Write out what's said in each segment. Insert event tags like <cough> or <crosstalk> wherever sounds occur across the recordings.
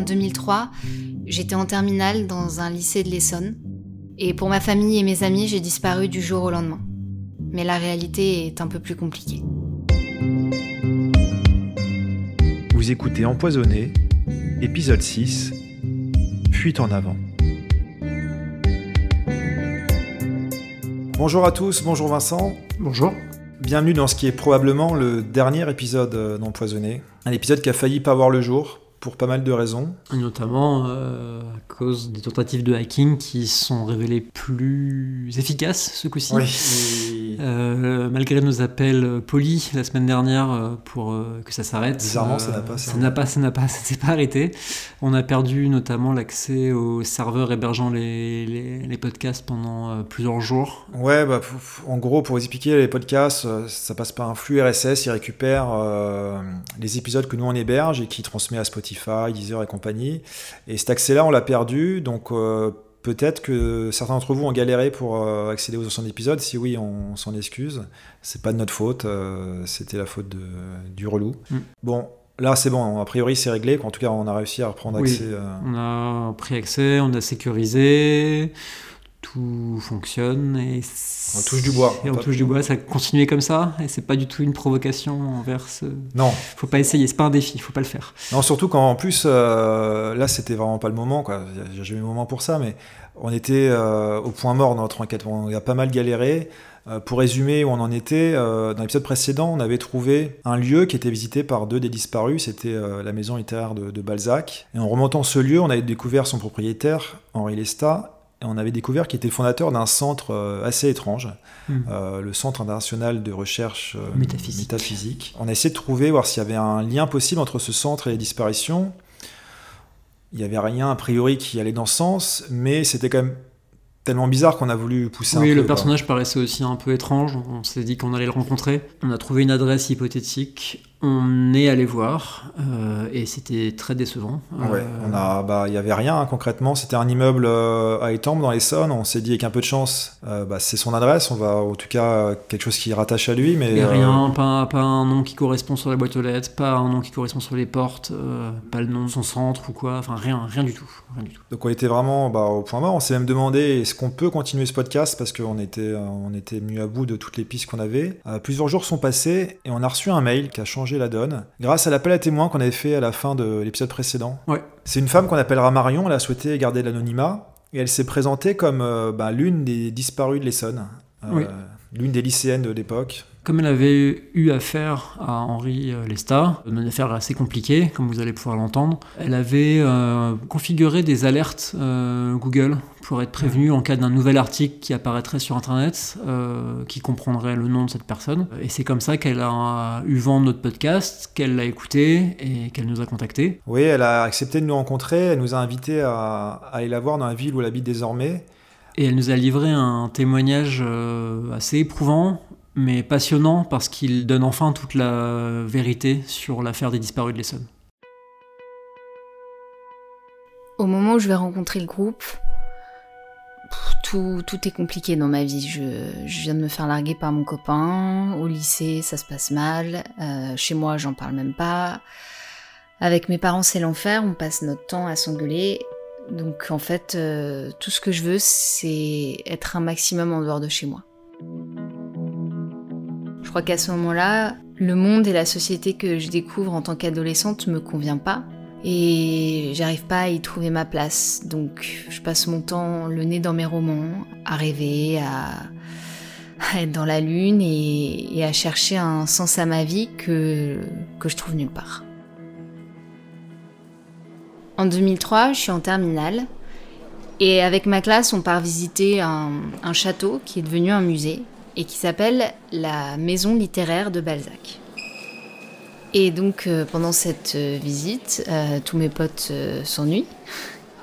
En 2003, j'étais en terminale dans un lycée de l'Essonne. Et pour ma famille et mes amis, j'ai disparu du jour au lendemain. Mais la réalité est un peu plus compliquée. Vous écoutez Empoisonné, épisode 6, Fuite en avant. Bonjour à tous, bonjour Vincent. Bonjour. Bienvenue dans ce qui est probablement le dernier épisode euh, d'Empoisonné. Un épisode qui a failli pas voir le jour, pour pas mal de raisons. Notamment euh, à cause des tentatives de hacking qui sont révélées plus efficaces ce coup-ci. Oui. Euh, malgré nos appels polis la semaine dernière euh, pour euh, que ça s'arrête. Bizarrement, ça n'a euh, pas Ça n'a pas, ça n'a pas, <laughs> ça s'est pas arrêté. On a perdu notamment l'accès aux serveurs hébergeant les, les, les podcasts pendant euh, plusieurs jours. Ouais, bah, en gros, pour vous expliquer, les podcasts, euh, ça passe par un flux RSS, ils récupèrent euh, les épisodes que nous on héberge et qui transmet à Spotify, Deezer et compagnie. Et cet accès-là, on l'a perdu, donc euh, peut-être que certains d'entre vous ont galéré pour euh, accéder aux anciens épisodes. Si oui, on, s'en excuse. C'est pas de notre faute, euh, c'était la faute de, du relou. Mm. Bon, là c'est bon, a priori c'est réglé, en tout cas on a réussi à reprendre Oui. accès. euh, On a pris accès, on a sécurisé, tout fonctionne et On touche du bois. Et on touche du bois, ça a continué comme ça et c'est pas du tout une provocation envers ce. Non, Faut pas essayer, c'est pas un défi, faut pas le faire. Non, surtout quand en plus, euh, là c'était vraiment pas le moment, quoi. J'ai jamais eu le moment pour ça, mais on était euh, au point mort dans notre enquête. On a pas mal galéré. Euh, pour résumer où on en était, dans l'épisode précédent, on avait trouvé un lieu qui était visité par deux des disparus, c'était la maison littéraire de, de Balzac. Et en remontant ce lieu, on avait découvert son propriétaire, Henri Lestat, on avait découvert qu'il était le fondateur d'un centre euh, assez étrange, Hmm. euh, le Centre international de recherche euh, Métaphysique. métaphysique. On a essayé de trouver, voir s'il y avait un lien possible entre ce centre et les disparitions. Il n'y avait rien a priori qui allait dans ce sens, mais c'était quand même tellement bizarre qu'on a voulu pousser un oui, peu. le quoi. personnage paraissait aussi un peu étrange. On s'est dit qu'on allait le rencontrer. On a trouvé une adresse hypothétique. On est allé voir euh, et c'était très décevant. Ouais, Euh, on a, bah, il y avait rien hein, concrètement. C'était un immeuble euh, à Étampes dans l'Essonne. On s'est dit avec un peu de chance, bah, c'est son adresse. On va, en tout cas, quelque chose qui rattache à lui, mais et rien, pas, pas un nom qui correspond sur la boîte aux lettres, pas un nom qui correspond sur les portes, pas le nom de son centre ou quoi. Enfin, rien, rien du tout, rien du tout. Donc on était vraiment bah, au point mort. On s'est même demandé est-ce qu'on peut continuer ce podcast? Parce qu'on était, on était mis à bout de toutes les pistes qu'on avait. Plusieurs jours sont passés et on a reçu un mail qui a changé la donne grâce à l'appel à témoins qu'on avait fait à la fin de l'épisode précédent. Ouais. C'est une femme qu'on appellera Marion. Elle a souhaité garder l'anonymat et elle s'est présentée comme euh, bah, l'une des disparues de l'Essonne, Euh, Oui. l'une des lycéennes de l'époque. Comme elle avait eu affaire à Henri euh, Lestat, une affaire assez compliquée, comme vous allez pouvoir l'entendre, elle avait euh, configuré des alertes euh, Google pour être prévenue en cas d'un nouvel article qui apparaîtrait sur Internet, euh, qui comprendrait le nom de cette personne. Et c'est comme ça qu'elle a eu vent de notre podcast, qu'elle l'a écouté et qu'elle nous a contactés. Oui, elle a accepté de nous rencontrer. Elle nous a invités à, à aller la voir dans la ville où elle habite désormais. Et elle nous a livré un témoignage assez éprouvant, mais passionnant, parce qu'il donne enfin toute la vérité sur l'affaire des disparus de l'Essonne. Au moment où je vais rencontrer le groupe, tout, tout est compliqué dans ma vie. Je, je viens de me faire larguer par mon copain. Au lycée, ça se passe mal. Euh, chez moi, j'en parle même pas. Avec mes parents, c'est l'enfer. On passe notre temps à s'engueuler. Donc en fait, euh, tout ce que je veux, c'est être un maximum en dehors de chez moi. Je crois qu'à ce moment-là, le monde et la société que je découvre en tant qu'adolescente me convient pas et j'arrive pas à y trouver ma place. Donc je passe mon temps le nez dans mes romans, à rêver, à, être dans la lune et, à chercher un sens à ma vie que, que je trouve nulle part. En 2003, je suis en terminale et avec ma classe, on part visiter un château qui est devenu un musée et qui s'appelle la Maison littéraire de Balzac. Et donc euh, pendant cette euh, visite, euh, tous mes potes s'ennuient.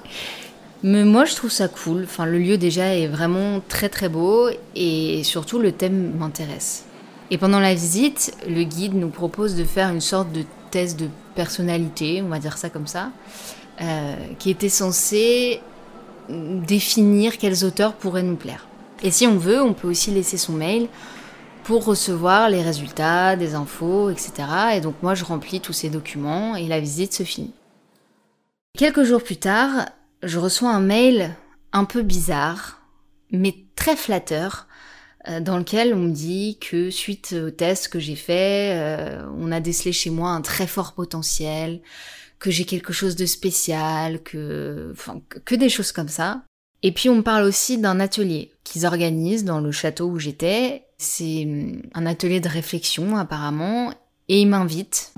<laughs> Mais moi je trouve ça cool. Enfin, le lieu déjà est vraiment très très beau et surtout le thème m'intéresse. Et pendant la visite, le guide nous propose de faire une sorte de test de personnalité, on va dire ça comme ça, qui était censé définir quels auteurs pourraient nous plaire. Et si on veut, on peut aussi laisser son mail pour recevoir les résultats, des infos, etc. Et donc moi, je remplis tous ces documents et la visite se finit. Quelques jours plus tard, je reçois un mail un peu bizarre, mais très flatteur, euh, dans lequel on me dit que suite au test que j'ai fait, euh, on a décelé chez moi un très fort potentiel, que j'ai quelque chose de spécial, que, des choses comme ça. Et puis on me parle aussi d'un atelier qu'ils organisent dans le château où j'étais. C'est hum, un atelier de réflexion apparemment, et ils m'invitent.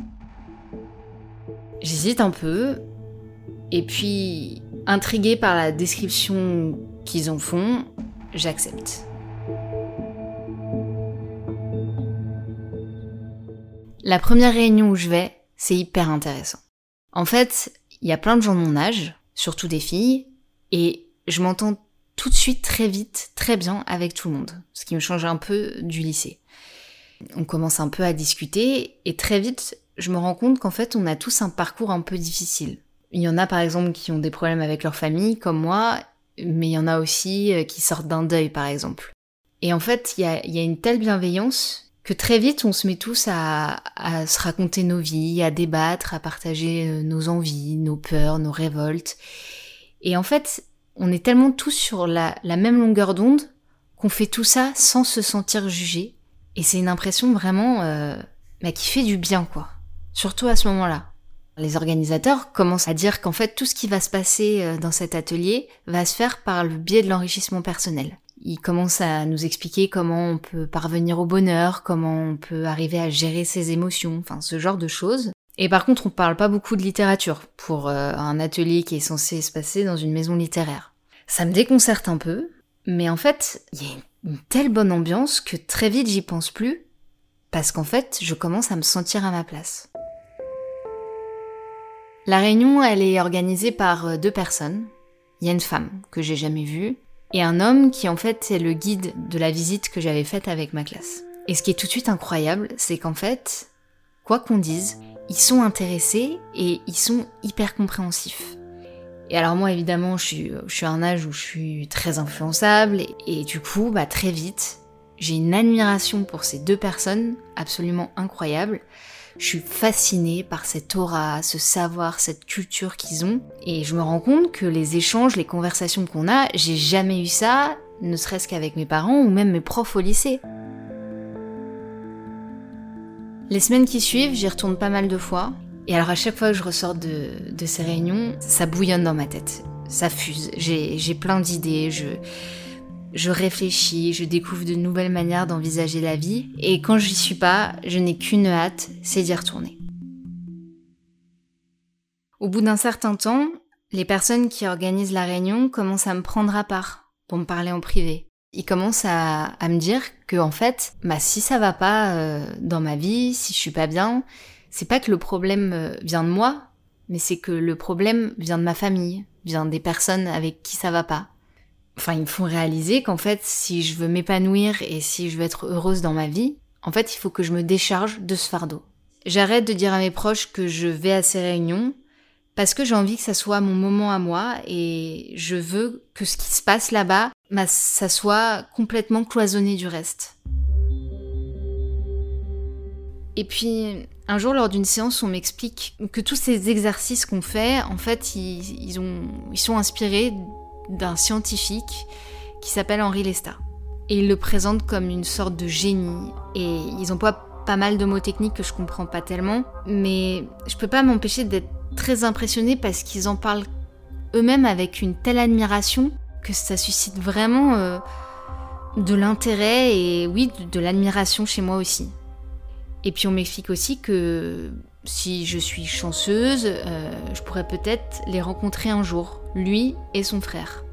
J'hésite un peu, et puis intriguée par la description qu'ils en font, j'accepte. La première réunion où je vais, c'est hyper intéressant. En fait, il y a plein de gens de mon âge, surtout des filles, et je m'entends tout de suite très vite, très bien avec tout le monde, ce qui me change un peu du lycée. On commence un peu à discuter et très vite, je me rends compte qu'en fait, on a tous un parcours un peu difficile. Il y en a par exemple qui ont des problèmes avec leur famille, comme moi, mais il y en a aussi euh, qui sortent d'un deuil, par exemple. Et en fait, il y a, une telle bienveillance que très vite, on se met tous à, se raconter nos vies, à débattre, à partager euh, nos envies, nos peurs, nos révoltes. Et en fait, on est tellement tous sur la, même longueur d'onde qu'on fait tout ça sans se sentir jugé. Et c'est une impression vraiment euh, bah, qui fait du bien, quoi. Surtout à ce moment-là. Les organisateurs commencent à dire qu'en fait tout ce qui va se passer euh, dans cet atelier va se faire par le biais de l'enrichissement personnel. Ils commencent à nous expliquer comment on peut parvenir au bonheur, comment on peut arriver à gérer ses émotions, enfin ce genre de choses. Et par contre, on parle pas beaucoup de littérature pour euh, un atelier qui est censé se passer dans une maison littéraire. Ça me déconcerte un peu, mais en fait, il y a une telle bonne ambiance que très vite j'y pense plus, parce qu'en fait, je commence à me sentir à ma place. La réunion, elle est organisée par euh, deux personnes. Il y a une femme que j'ai jamais vue et un homme qui en fait est le guide de la visite que j'avais faite avec ma classe. Et ce qui est tout de suite incroyable, c'est qu'en fait, quoi qu'on dise, ils sont intéressés et ils sont hyper compréhensifs. Et alors moi évidemment je suis, je suis à un âge où je suis très influençable et, du coup bah très vite j'ai une admiration pour ces deux personnes absolument incroyable je suis fascinée par cette aura, ce savoir, cette culture qu'ils ont. Et je me rends compte que les échanges, les conversations qu'on a, j'ai jamais eu ça, ne serait-ce qu'avec mes parents ou même mes profs au lycée. Les semaines qui suivent, j'y retourne pas mal de fois. Et alors à chaque fois que je ressors de, ces réunions, ça bouillonne dans ma tête. Ça fuse. J'ai plein d'idées. Je, je réfléchis, je découvre de nouvelles manières d'envisager la vie, et quand j'y suis pas, je n'ai qu'une hâte, c'est d'y retourner. Au bout d'un certain temps, les personnes qui organisent la réunion commencent à me prendre à part pour me parler en privé. Ils commencent à, me dire que en fait, bah si ça va pas euh, dans ma vie, si je suis pas bien, c'est pas que le problème euh, vient de moi, mais c'est que le problème vient de ma famille, vient des personnes avec qui ça va pas enfin, ils me font réaliser qu'en fait, si je veux m'épanouir et si je veux être heureuse dans ma vie, en fait, il faut que je me décharge de ce fardeau. J'arrête de dire à mes proches que je vais à ces réunions parce que j'ai envie que ça soit mon moment à moi et je veux que ce qui se passe là-bas, ça soit complètement cloisonné du reste. Et puis, un jour, lors d'une séance, on m'explique que tous ces exercices qu'on fait, en fait, ils, ont, ils sont inspirés d'un scientifique qui s'appelle Henri Lesta. Et il le présente comme une sorte de génie. Et ils emploient pas mal de mots techniques que je comprends pas tellement. Mais je peux pas m'empêcher d'être très impressionnée parce qu'ils en parlent eux-mêmes avec une telle admiration que ça suscite vraiment euh, de l'intérêt et oui, de, l'admiration chez moi aussi. Et puis on m'explique aussi que si je suis chanceuse, euh, je pourrais peut-être les rencontrer un jour, lui et son frère.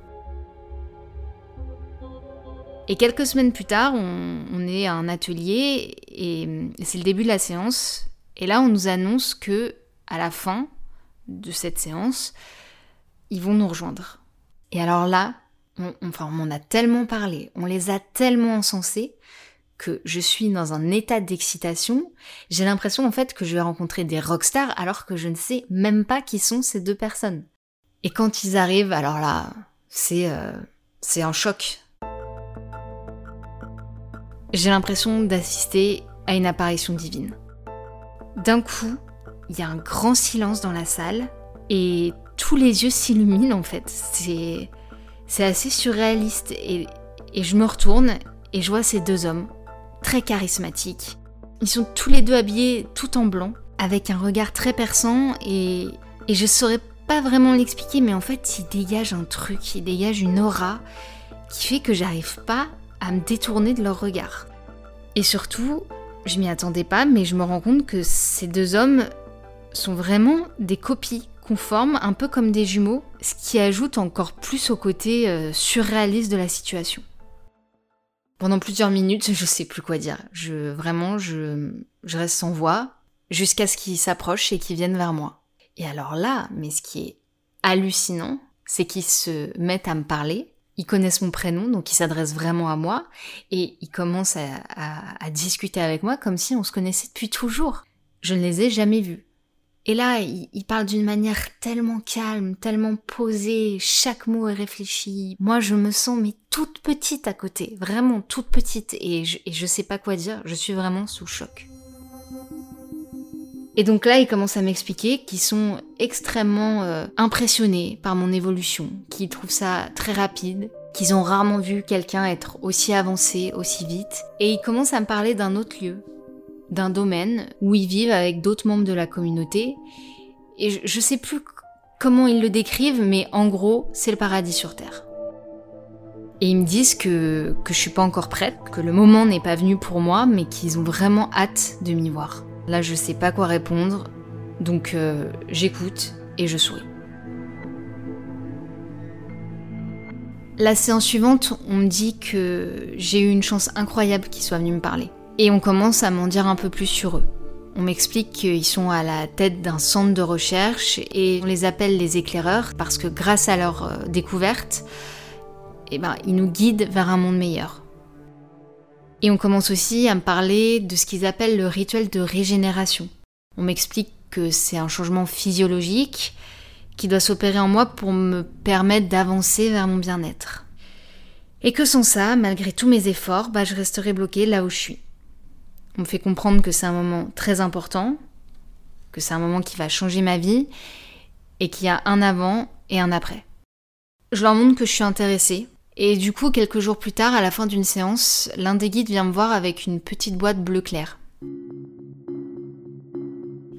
Et quelques semaines plus tard, on, est à un atelier et c'est le début de la séance. Et là, on nous annonce que à la fin de cette séance, ils vont nous rejoindre. Et alors là, on, enfin, on m'en a tellement parlé, on les a tellement encensés que je suis dans un état d'excitation. J'ai l'impression en fait que je vais rencontrer des rockstars alors que je ne sais même pas qui sont ces deux personnes. Et quand ils arrivent, alors là, c'est euh, c'est un choc. J'ai l'impression d'assister à une apparition divine. D'un coup, il y a un grand silence dans la salle et tous les yeux s'illuminent en fait. C'est, c'est assez surréaliste. Et, et je me retourne et je vois ces deux hommes, très charismatiques. Ils sont tous les deux habillés tout en blanc, avec un regard très perçant et, et je saurais pas vraiment l'expliquer, mais en fait, ils dégagent un truc, ils dégagent une aura qui fait que j'arrive pas à me détourner de leur regard. Et surtout, je m'y attendais pas, mais je me rends compte que ces deux hommes sont vraiment des copies conformes, un peu comme des jumeaux, ce qui ajoute encore plus au côté euh, surréaliste de la situation. Pendant plusieurs minutes, je sais plus quoi dire. Je vraiment, je, je reste sans voix jusqu'à ce qu'ils s'approchent et qu'ils viennent vers moi. Et alors là, mais ce qui est hallucinant, c'est qu'ils se mettent à me parler. Ils connaissent mon prénom, donc ils s'adressent vraiment à moi et ils commencent à, discuter avec moi comme si on se connaissait depuis toujours. Je ne les ai jamais vus. Et là, il, parle d'une manière tellement calme, tellement posée, chaque mot est réfléchi. Moi, je me sens mais toute petite à côté, vraiment toute petite, et je, et je sais pas quoi dire, je suis vraiment sous choc. Et donc là, il commence à m'expliquer qu'ils sont extrêmement euh, impressionnés par mon évolution, qu'ils trouvent ça très rapide, qu'ils ont rarement vu quelqu'un être aussi avancé, aussi vite, et il commence à me parler d'un autre lieu, d'un domaine où ils vivent avec d'autres membres de la communauté. Et je, je sais plus comment ils le décrivent, mais en gros, c'est le paradis sur Terre. Et ils me disent que, que je suis pas encore prête, que le moment n'est pas venu pour moi, mais qu'ils ont vraiment hâte de m'y voir. Là, je sais pas quoi répondre, donc euh, j'écoute et je souris. La séance suivante, on me dit que j'ai eu une chance incroyable qu'ils soient venus me parler. Et on commence à m'en dire un peu plus sur eux. On m'explique qu'ils sont à la tête d'un centre de recherche et on les appelle les éclaireurs parce que grâce à leur euh, découverte, eh ben, ils nous guident vers un monde meilleur. Et on commence aussi à me parler de ce qu'ils appellent le rituel de régénération. On m'explique que c'est un changement physiologique qui doit s'opérer en moi pour me permettre d'avancer vers mon bien-être. Et que sans ça, malgré tous mes efforts, bah, je resterai bloquée là où je suis. On me fait comprendre que c'est un moment très important, que c'est un moment qui va changer ma vie, et qu'il y a un avant et un après. Je leur montre que je suis intéressée, et du coup, quelques jours plus tard, à la fin d'une séance, l'un des guides vient me voir avec une petite boîte bleu clair.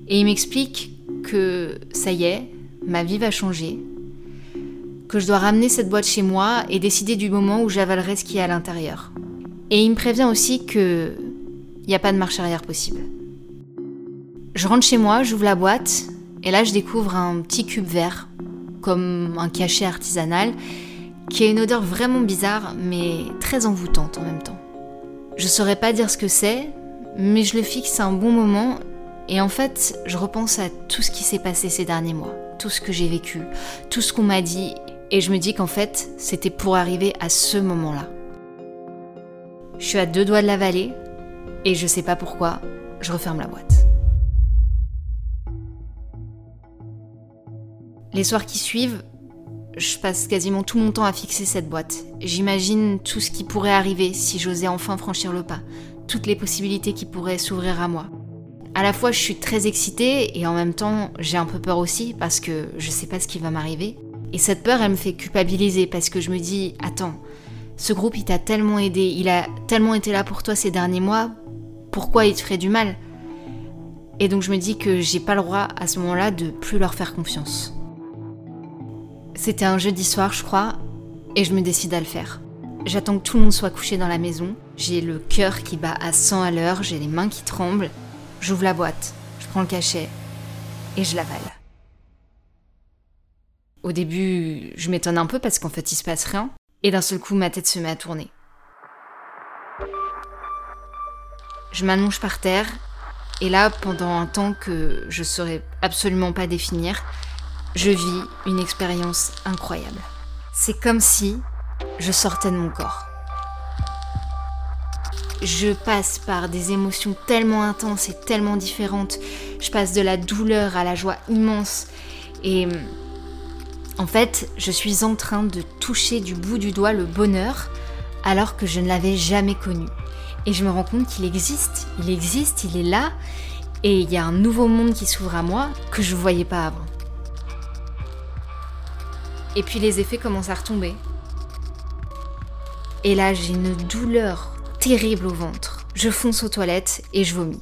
Et il m'explique que ça y est, ma vie va changer, que je dois ramener cette boîte chez moi et décider du moment où j'avalerai ce qui est à l'intérieur. Et il me prévient aussi que il n'y a pas de marche arrière possible. Je rentre chez moi, j'ouvre la boîte, et là je découvre un petit cube vert, comme un cachet artisanal, qui a une odeur vraiment bizarre, mais très envoûtante en même temps. Je saurais pas dire ce que c'est, mais je le fixe un bon moment, et en fait, je repense à tout ce qui s'est passé ces derniers mois, tout ce que j'ai vécu, tout ce qu'on m'a dit, et je me dis qu'en fait, c'était pour arriver à ce moment-là. Je suis à deux doigts de la vallée, et je sais pas pourquoi, je referme la boîte. Les soirs qui suivent, je passe quasiment tout mon temps à fixer cette boîte. J'imagine tout ce qui pourrait arriver si j'osais enfin franchir le pas, toutes les possibilités qui pourraient s'ouvrir à moi. À la fois, je suis très excitée et en même temps, j'ai un peu peur aussi parce que je sais pas ce qui va m'arriver. Et cette peur, elle me fait culpabiliser parce que je me dis, attends, ce groupe, il t'a tellement aidé, il a tellement été là pour toi ces derniers mois, pourquoi il te ferait du mal? Et donc je me dis que j'ai pas le droit à ce moment-là de plus leur faire confiance. C'était un jeudi soir, je crois, et je me décide à le faire. J'attends que tout le monde soit couché dans la maison. J'ai le cœur qui bat à 100 à l'heure, j'ai les mains qui tremblent. J'ouvre la boîte, je prends le cachet et je l'avale. Au début, je m'étonne un peu parce qu'en fait, il se passe rien. Et d'un seul coup, ma tête se met à tourner. Je m'allonge par terre, et là, pendant un temps que je saurais absolument pas définir, je vis une expérience incroyable. C'est comme si je sortais de mon corps. Je passe par des émotions tellement intenses et tellement différentes. Je passe de la douleur à la joie immense. Et en fait, je suis en train de toucher du bout du doigt le bonheur alors que je ne l'avais jamais connu. Et je me rends compte qu'il existe, il existe, il est là, et il y a un nouveau monde qui s'ouvre à moi que je ne voyais pas avant. Et puis les effets commencent à retomber. Et là, j'ai une douleur terrible au ventre. Je fonce aux toilettes et je vomis.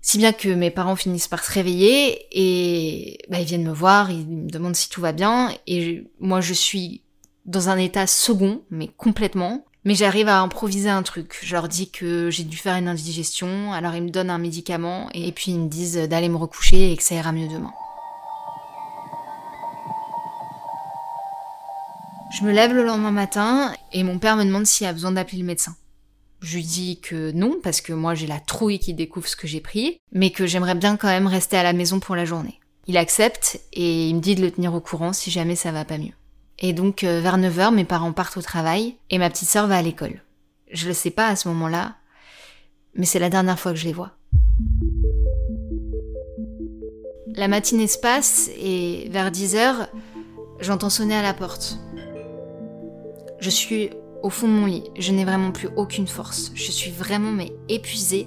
Si bien que mes parents finissent par se réveiller et bah, ils viennent me voir, ils me demandent si tout va bien et moi je suis dans un état second, mais complètement. Mais j'arrive à improviser un truc. Je leur dis que j'ai dû faire une indigestion, alors ils me donnent un médicament et puis ils me disent d'aller me recoucher et que ça ira mieux demain. Je me lève le lendemain matin et mon père me demande s'il a besoin d'appeler le médecin. Je lui dis que non, parce que moi j'ai la trouille qui découvre ce que j'ai pris, mais que j'aimerais bien quand même rester à la maison pour la journée. Il accepte et il me dit de le tenir au courant si jamais ça va pas mieux. Et donc euh, vers 9h, mes parents partent au travail et ma petite sœur va à l'école. Je le sais pas à ce moment-là, mais c'est la dernière fois que je les vois. La matinée se passe et vers 10h, j'entends sonner à la porte. Je suis au fond de mon lit, je n'ai vraiment plus aucune force. Je suis vraiment mais épuisée,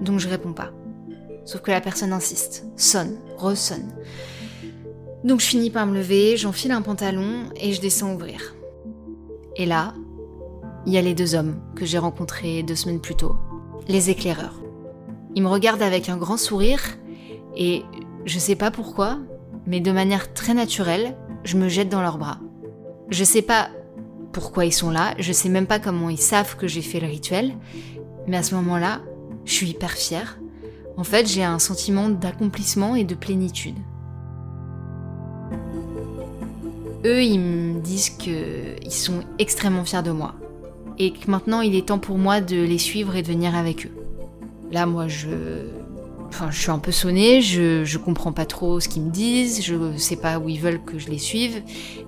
donc je réponds pas. Sauf que la personne insiste, sonne, ressonne. Donc je finis par me lever, j'enfile un pantalon et je descends ouvrir. Et là, il y a les deux hommes que j'ai rencontrés deux semaines plus tôt, les éclaireurs. Ils me regardent avec un grand sourire et je sais pas pourquoi, mais de manière très naturelle, je me jette dans leurs bras. Je sais pas pourquoi ils sont là, je sais même pas comment ils savent que j'ai fait le rituel, mais à ce moment-là, je suis hyper fière. En fait, j'ai un sentiment d'accomplissement et de plénitude. Eux, ils me disent qu'ils sont extrêmement fiers de moi et que maintenant il est temps pour moi de les suivre et de venir avec eux. Là, moi, je, suis un peu sonnée, je, je comprends pas trop ce qu'ils me disent, je sais pas où ils veulent que je les suive,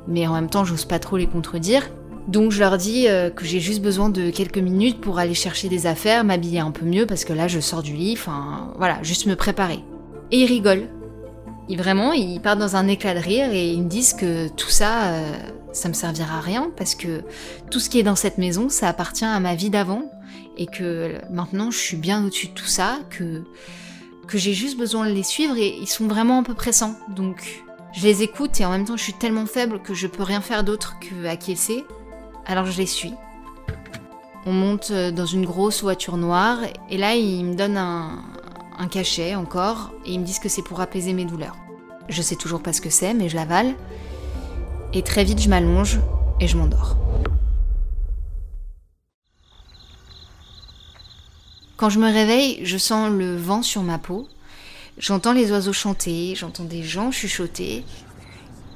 mais en même temps, j'ose pas trop les contredire. Donc je leur dis euh, que j'ai juste besoin de quelques minutes pour aller chercher des affaires, m'habiller un peu mieux parce que là je sors du lit, enfin voilà, juste me préparer. Et ils rigolent. Ils, vraiment, ils partent dans un éclat de rire et ils me disent que tout ça, euh, ça me servira à rien parce que tout ce qui est dans cette maison, ça appartient à ma vie d'avant et que maintenant je suis bien au-dessus de tout ça, que, que j'ai juste besoin de les suivre et ils sont vraiment un peu pressants. Donc je les écoute et en même temps je suis tellement faible que je peux rien faire d'autre que acquiescer alors je les suis. On monte euh, dans une grosse voiture noire et là ils me donnent un, cachet encore et ils me disent que c'est pour apaiser mes douleurs. Je sais toujours pas ce que c'est mais je l'avale et très vite je m'allonge et je m'endors. Quand je me réveille, je sens le vent sur ma peau, j'entends les oiseaux chanter, j'entends des gens chuchoter.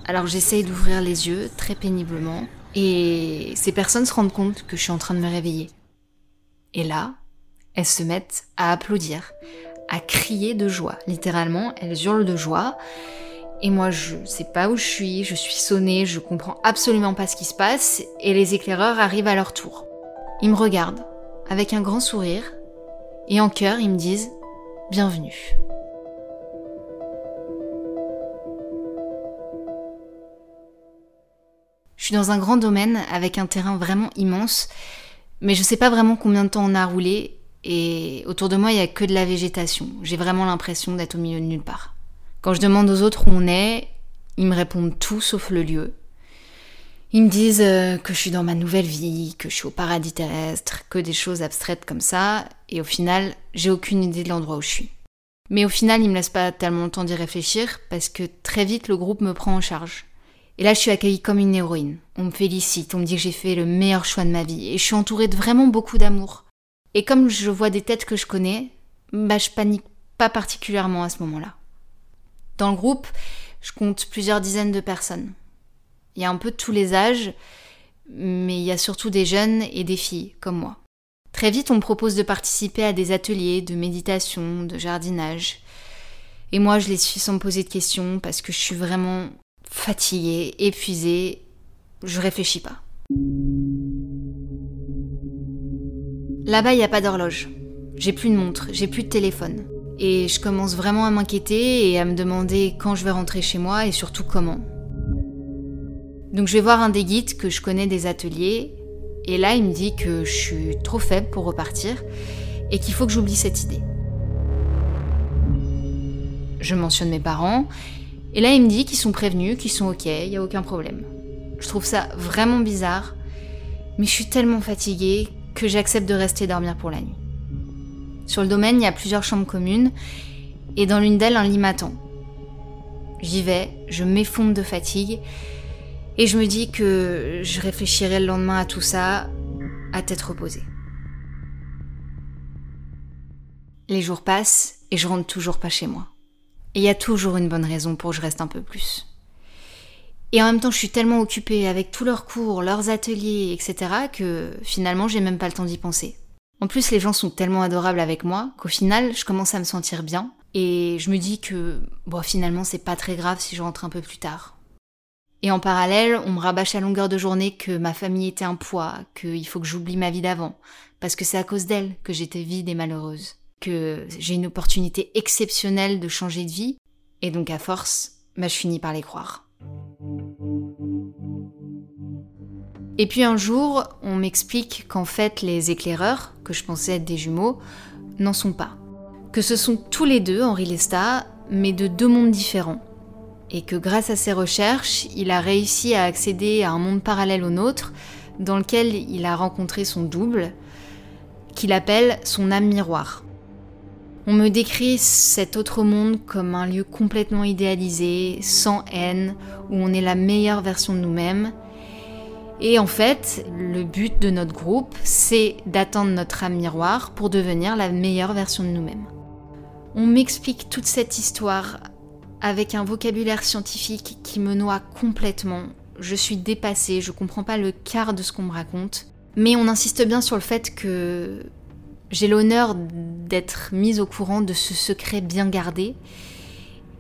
Alors j'essaye d'ouvrir les yeux très péniblement et ces personnes se rendent compte que je suis en train de me réveiller. Et là, elles se mettent à applaudir, à crier de joie. Littéralement, elles hurlent de joie. Et moi, je sais pas où je suis, je suis sonnée, je comprends absolument pas ce qui se passe, et les éclaireurs arrivent à leur tour. Ils me regardent, avec un grand sourire, et en chœur, ils me disent Bienvenue. Je suis dans un grand domaine avec un terrain vraiment immense, mais je sais pas vraiment combien de temps on a roulé et autour de moi il y a que de la végétation. J'ai vraiment l'impression d'être au milieu de nulle part. Quand je demande aux autres où on est, ils me répondent tout sauf le lieu. Ils me disent euh, que je suis dans ma nouvelle vie, que je suis au paradis terrestre, que des choses abstraites comme ça, et au final, j'ai aucune idée de l'endroit où je suis. Mais au final, ils me laissent pas tellement le temps d'y réfléchir parce que très vite le groupe me prend en charge. Et là, je suis accueillie comme une héroïne. On me félicite, on me dit que j'ai fait le meilleur choix de ma vie, et je suis entourée de vraiment beaucoup d'amour. Et comme je vois des têtes que je connais, bah je panique pas particulièrement à ce moment-là. Dans le groupe, je compte plusieurs dizaines de personnes. Il y a un peu de tous les âges, mais il y a surtout des jeunes et des filles, comme moi. Très vite, on me propose de participer à des ateliers de méditation, de jardinage. Et moi, je les suis sans me poser de questions parce que je suis vraiment fatiguée, épuisée, je réfléchis pas. Là-bas, il n'y a pas d'horloge. J'ai plus de montre, j'ai plus de téléphone. Et je commence vraiment à m'inquiéter et à me demander quand je vais rentrer chez moi et surtout comment. Donc je vais voir un des guides que je connais des ateliers et là il me dit que je suis trop faible pour repartir et qu'il faut que j'oublie cette idée. Je mentionne mes parents Et là, il me dit qu'ils sont prévenus, qu'ils sont ok, il n'y a aucun problème. Je trouve ça vraiment bizarre, mais je suis tellement fatiguée que j'accepte de rester dormir pour la nuit. Sur le domaine, il y a plusieurs chambres communes, et dans l'une d'elles, un lit m'attend. J'y vais, je m'effondre de fatigue, et je me dis que je réfléchirai le lendemain à tout ça, à tête reposée. Les jours passent, et je rentre toujours pas chez moi. Et il y a toujours une bonne raison pour que je reste un peu plus. Et en même temps, je suis tellement occupée avec tous leurs cours, leurs ateliers, etc., que finalement, j'ai même pas le temps d'y penser. En plus, les gens sont tellement adorables avec moi qu'au final, je commence à me sentir bien. Et je me dis que, bon, finalement, c'est pas très grave si je rentre un peu plus tard. Et en parallèle, on me rabâche à longueur de journée que ma famille était un poids, qu'il faut que j'oublie ma vie d'avant, parce que c'est à cause d'elle que j'étais vide et malheureuse que j'ai une opportunité exceptionnelle de changer de vie, et donc à force, bah, je finis par les croire. Et puis un jour, on m'explique qu'en fait les éclaireurs, que je pensais être des jumeaux, n'en sont pas. Que ce sont tous les deux Henri Lesta, mais de deux mondes différents. Et que grâce à ses recherches, il a réussi à accéder à un monde parallèle au nôtre, dans lequel il a rencontré son double, qu'il appelle son âme miroir. On me décrit cet autre monde comme un lieu complètement idéalisé, sans haine, où on est la meilleure version de nous-mêmes. Et en fait, le but de notre groupe, c'est d'attendre notre âme miroir pour devenir la meilleure version de nous-mêmes. On m'explique toute cette histoire avec un vocabulaire scientifique qui me noie complètement. Je suis dépassée, je comprends pas le quart de ce qu'on me raconte. Mais on insiste bien sur le fait que j'ai l'honneur d'être mise au courant de ce secret bien gardé.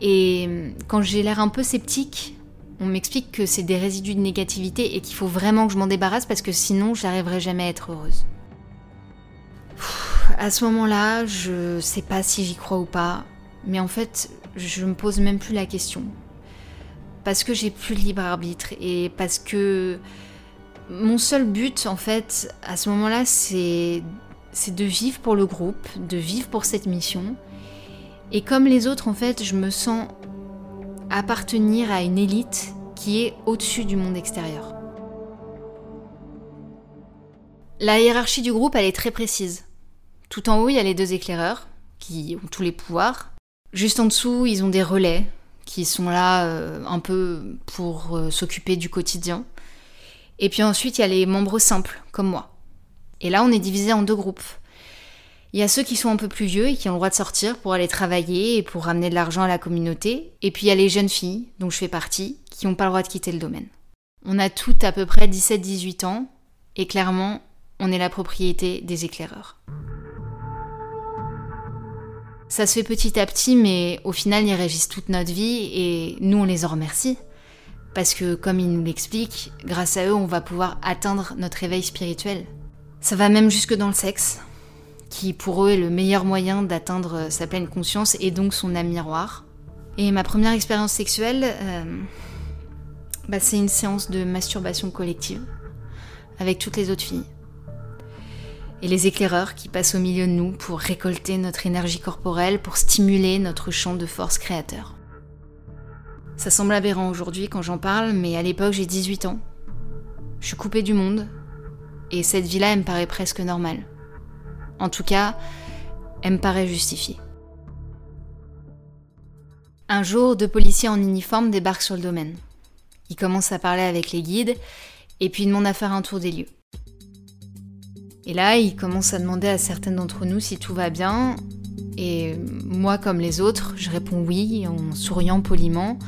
Et quand j'ai l'air un peu sceptique, on m'explique que c'est des résidus de négativité et qu'il faut vraiment que je m'en débarrasse parce que sinon j'arriverai jamais à être heureuse. à ce moment-là, je sais pas si j'y crois ou pas, mais en fait, je me pose même plus la question. Parce que j'ai plus de libre arbitre et parce que mon seul but, en fait, à ce moment-là, c'est c'est de vivre pour le groupe, de vivre pour cette mission. Et comme les autres, en fait, je me sens appartenir à une élite qui est au-dessus du monde extérieur. La hiérarchie du groupe, elle est très précise. Tout en haut, il y a les deux éclaireurs, qui ont tous les pouvoirs. Juste en dessous, ils ont des relais, qui sont là euh, un peu pour euh, s'occuper du quotidien. Et puis ensuite, il y a les membres simples, comme moi. Et là, on est divisé en deux groupes. Il y a ceux qui sont un peu plus vieux et qui ont le droit de sortir pour aller travailler et pour ramener de l'argent à la communauté. Et puis il y a les jeunes filles, dont je fais partie, qui n'ont pas le droit de quitter le domaine. On a toutes à peu près 17-18 ans, et clairement, on est la propriété des éclaireurs. Ça se fait petit à petit, mais au final, ils régissent toute notre vie et nous, on les en remercie. Parce que, comme ils nous l'expliquent, grâce à eux, on va pouvoir atteindre notre éveil spirituel. Ça va même jusque dans le sexe, qui pour eux est le meilleur moyen d'atteindre sa pleine conscience et donc son âme miroir. Et ma première expérience sexuelle, euh, bah, c'est une séance de masturbation collective avec toutes les autres filles. Et les éclaireurs qui passent au milieu de nous pour récolter notre énergie corporelle, pour stimuler notre champ de force créateur. Ça semble aberrant aujourd'hui quand j'en parle, mais à l'époque j'ai 18 ans. Je suis coupée du monde, et cette vie-là, elle me paraît presque normale. En tout cas, elle me paraît justifiée. Un jour, deux policiers en uniforme débarquent sur le domaine. Ils commencent à parler avec les guides et puis ils demandent à faire un tour des lieux. Et là, ils commencent à demander à certaines d'entre nous si tout va bien. Et moi, comme les autres, je réponds oui en souriant poliment,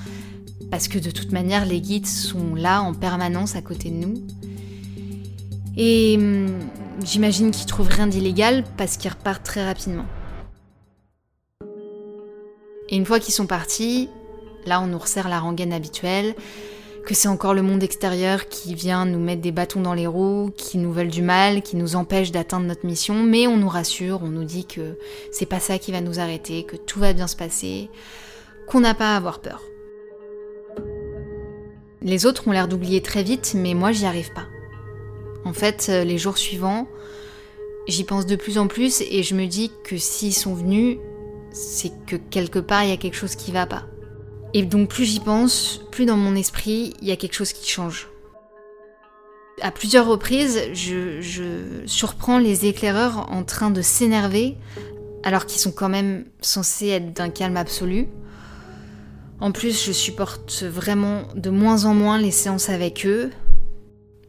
parce que de toute manière, les guides sont là en permanence à côté de nous. Et hum, j'imagine qu'ils trouvent rien d'illégal parce qu'ils repartent très rapidement. Et une fois qu'ils sont partis, là on nous resserre la rengaine habituelle, que c'est encore le monde extérieur qui vient nous mettre des bâtons dans les roues, qui nous veulent du mal, qui nous empêche d'atteindre notre mission, mais on nous rassure, on nous dit que c'est pas ça qui va nous arrêter, que tout va bien se passer, qu'on n'a pas à avoir peur. Les autres ont l'air d'oublier très vite, mais moi j'y arrive pas. En fait, euh, les jours suivants, j'y pense de plus en plus et je me dis que s'ils sont venus, c'est que quelque part il y a quelque chose qui va pas. Et donc plus j'y pense, plus dans mon esprit, il y a quelque chose qui change. À plusieurs reprises, je, surprends les éclaireurs en train de s'énerver, alors qu'ils sont quand même censés être d'un calme absolu. En plus, je supporte vraiment de moins en moins les séances avec eux.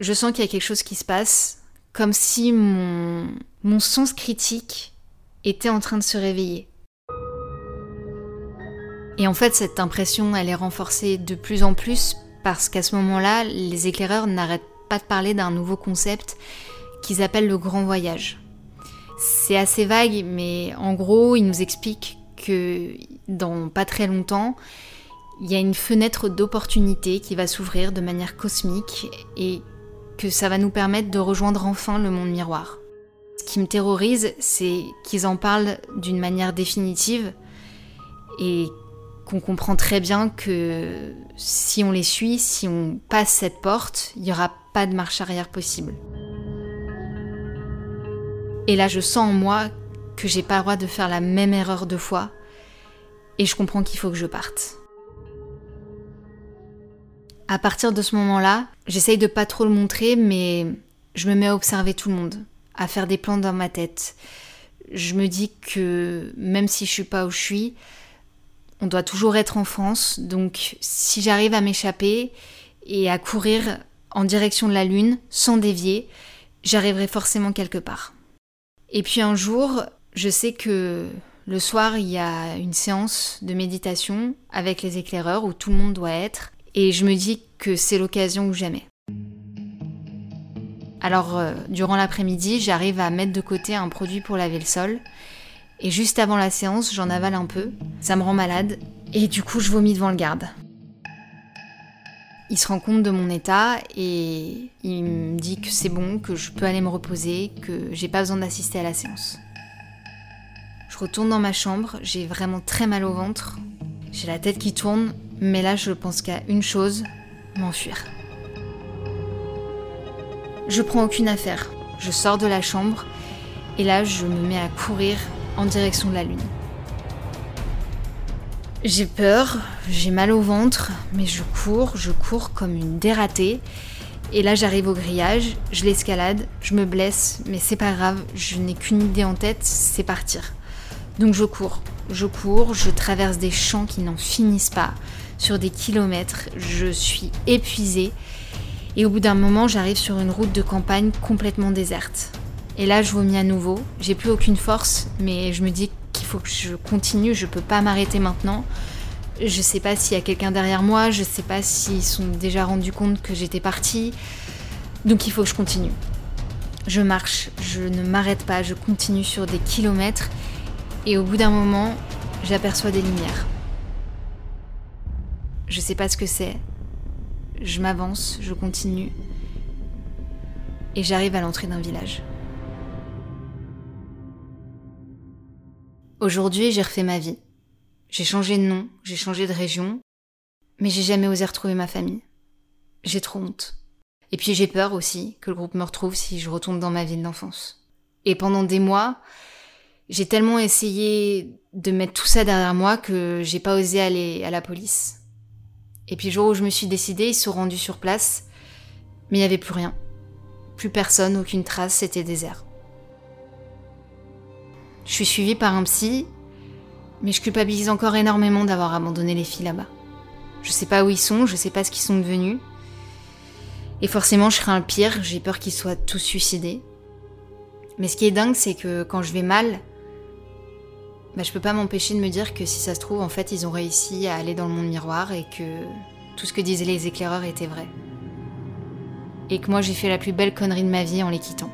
Je sens qu'il y a quelque chose qui se passe, comme si mon, sens critique était en train de se réveiller. Et en fait, cette impression, elle est renforcée de plus en plus parce qu'à ce moment-là, les éclaireurs n'arrêtent pas de parler d'un nouveau concept qu'ils appellent le grand voyage. C'est assez vague, mais en gros, ils nous expliquent que dans pas très longtemps, il y a une fenêtre d'opportunité qui va s'ouvrir de manière cosmique et que ça va nous permettre de rejoindre enfin le monde miroir. Ce qui me terrorise, c'est qu'ils en parlent d'une manière définitive et qu'on comprend très bien que si on les suit, si on passe cette porte, il n'y aura pas de marche arrière possible. Et là, je sens en moi que j'ai pas le droit de faire la même erreur deux fois, et je comprends qu'il faut que je parte. À partir de ce moment-là, j'essaye de pas trop le montrer, mais je me mets à observer tout le monde, à faire des plans dans ma tête. Je me dis que même si je suis pas où je suis, on doit toujours être en France, donc si j'arrive à m'échapper et à courir en direction de la Lune sans dévier, j'arriverai forcément quelque part. Et puis un jour, je sais que le soir, il y a une séance de méditation avec les éclaireurs où tout le monde doit être, et je me dis que c'est l'occasion ou jamais. Alors, euh, durant l'après-midi, j'arrive à mettre de côté un produit pour laver le sol, et juste avant la séance, j'en avale un peu. Ça me rend malade. Et du coup, je vomis devant le garde. Il se rend compte de mon état et il me dit que c'est bon, que je peux aller me reposer, que j'ai pas besoin d'assister à la séance. Je retourne dans ma chambre, j'ai vraiment très mal au ventre. J'ai la tête qui tourne, mais là je pense qu'à une chose, m'enfuir. Je prends aucune affaire. Je sors de la chambre et là je me mets à courir en direction de la Lune. J'ai peur, j'ai mal au ventre, mais je cours, je cours comme une dératée. Et là j'arrive au grillage, je l'escalade, je me blesse, mais c'est pas grave, je n'ai qu'une idée en tête, c'est partir. Donc je cours, je cours, je traverse des champs qui n'en finissent pas, sur des kilomètres, je suis épuisée. Et au bout d'un moment, j'arrive sur une route de campagne complètement déserte. Et là, je vomis à nouveau. J'ai plus aucune force, mais je me dis qu'il faut que je continue. Je peux pas m'arrêter maintenant. Je sais pas s'il y a quelqu'un derrière moi. Je sais pas s'ils sont déjà rendus compte que j'étais partie. Donc il faut que je continue. Je marche, je ne m'arrête pas, je continue sur des kilomètres. Et au bout d'un moment, j'aperçois des lumières. Je sais pas ce que c'est. Je m'avance, je continue. Et j'arrive à l'entrée d'un village. Aujourd'hui, j'ai refait ma vie. J'ai changé de nom, j'ai changé de région, mais j'ai jamais osé retrouver ma famille. J'ai trop honte. Et puis j'ai peur aussi que le groupe me retrouve si je retourne dans ma ville d'enfance. Et pendant des mois, j'ai tellement essayé de mettre tout ça derrière moi que j'ai pas osé aller à la police. Et puis le jour où je me suis décidée, ils sont rendus sur place, mais il n'y avait plus rien. Plus personne, aucune trace, c'était désert. Je suis suivie par un psy, mais je culpabilise encore énormément d'avoir abandonné les filles là-bas. Je sais pas où ils sont, je sais pas ce qu'ils sont devenus. Et forcément, je crains le pire, j'ai peur qu'ils soient tous suicidés. Mais ce qui est dingue, c'est que quand je vais mal, bah, je peux pas m'empêcher de me dire que si ça se trouve, en fait, ils ont réussi à aller dans le monde miroir et que tout ce que disaient les éclaireurs était vrai. Et que moi, j'ai fait la plus belle connerie de ma vie en les quittant.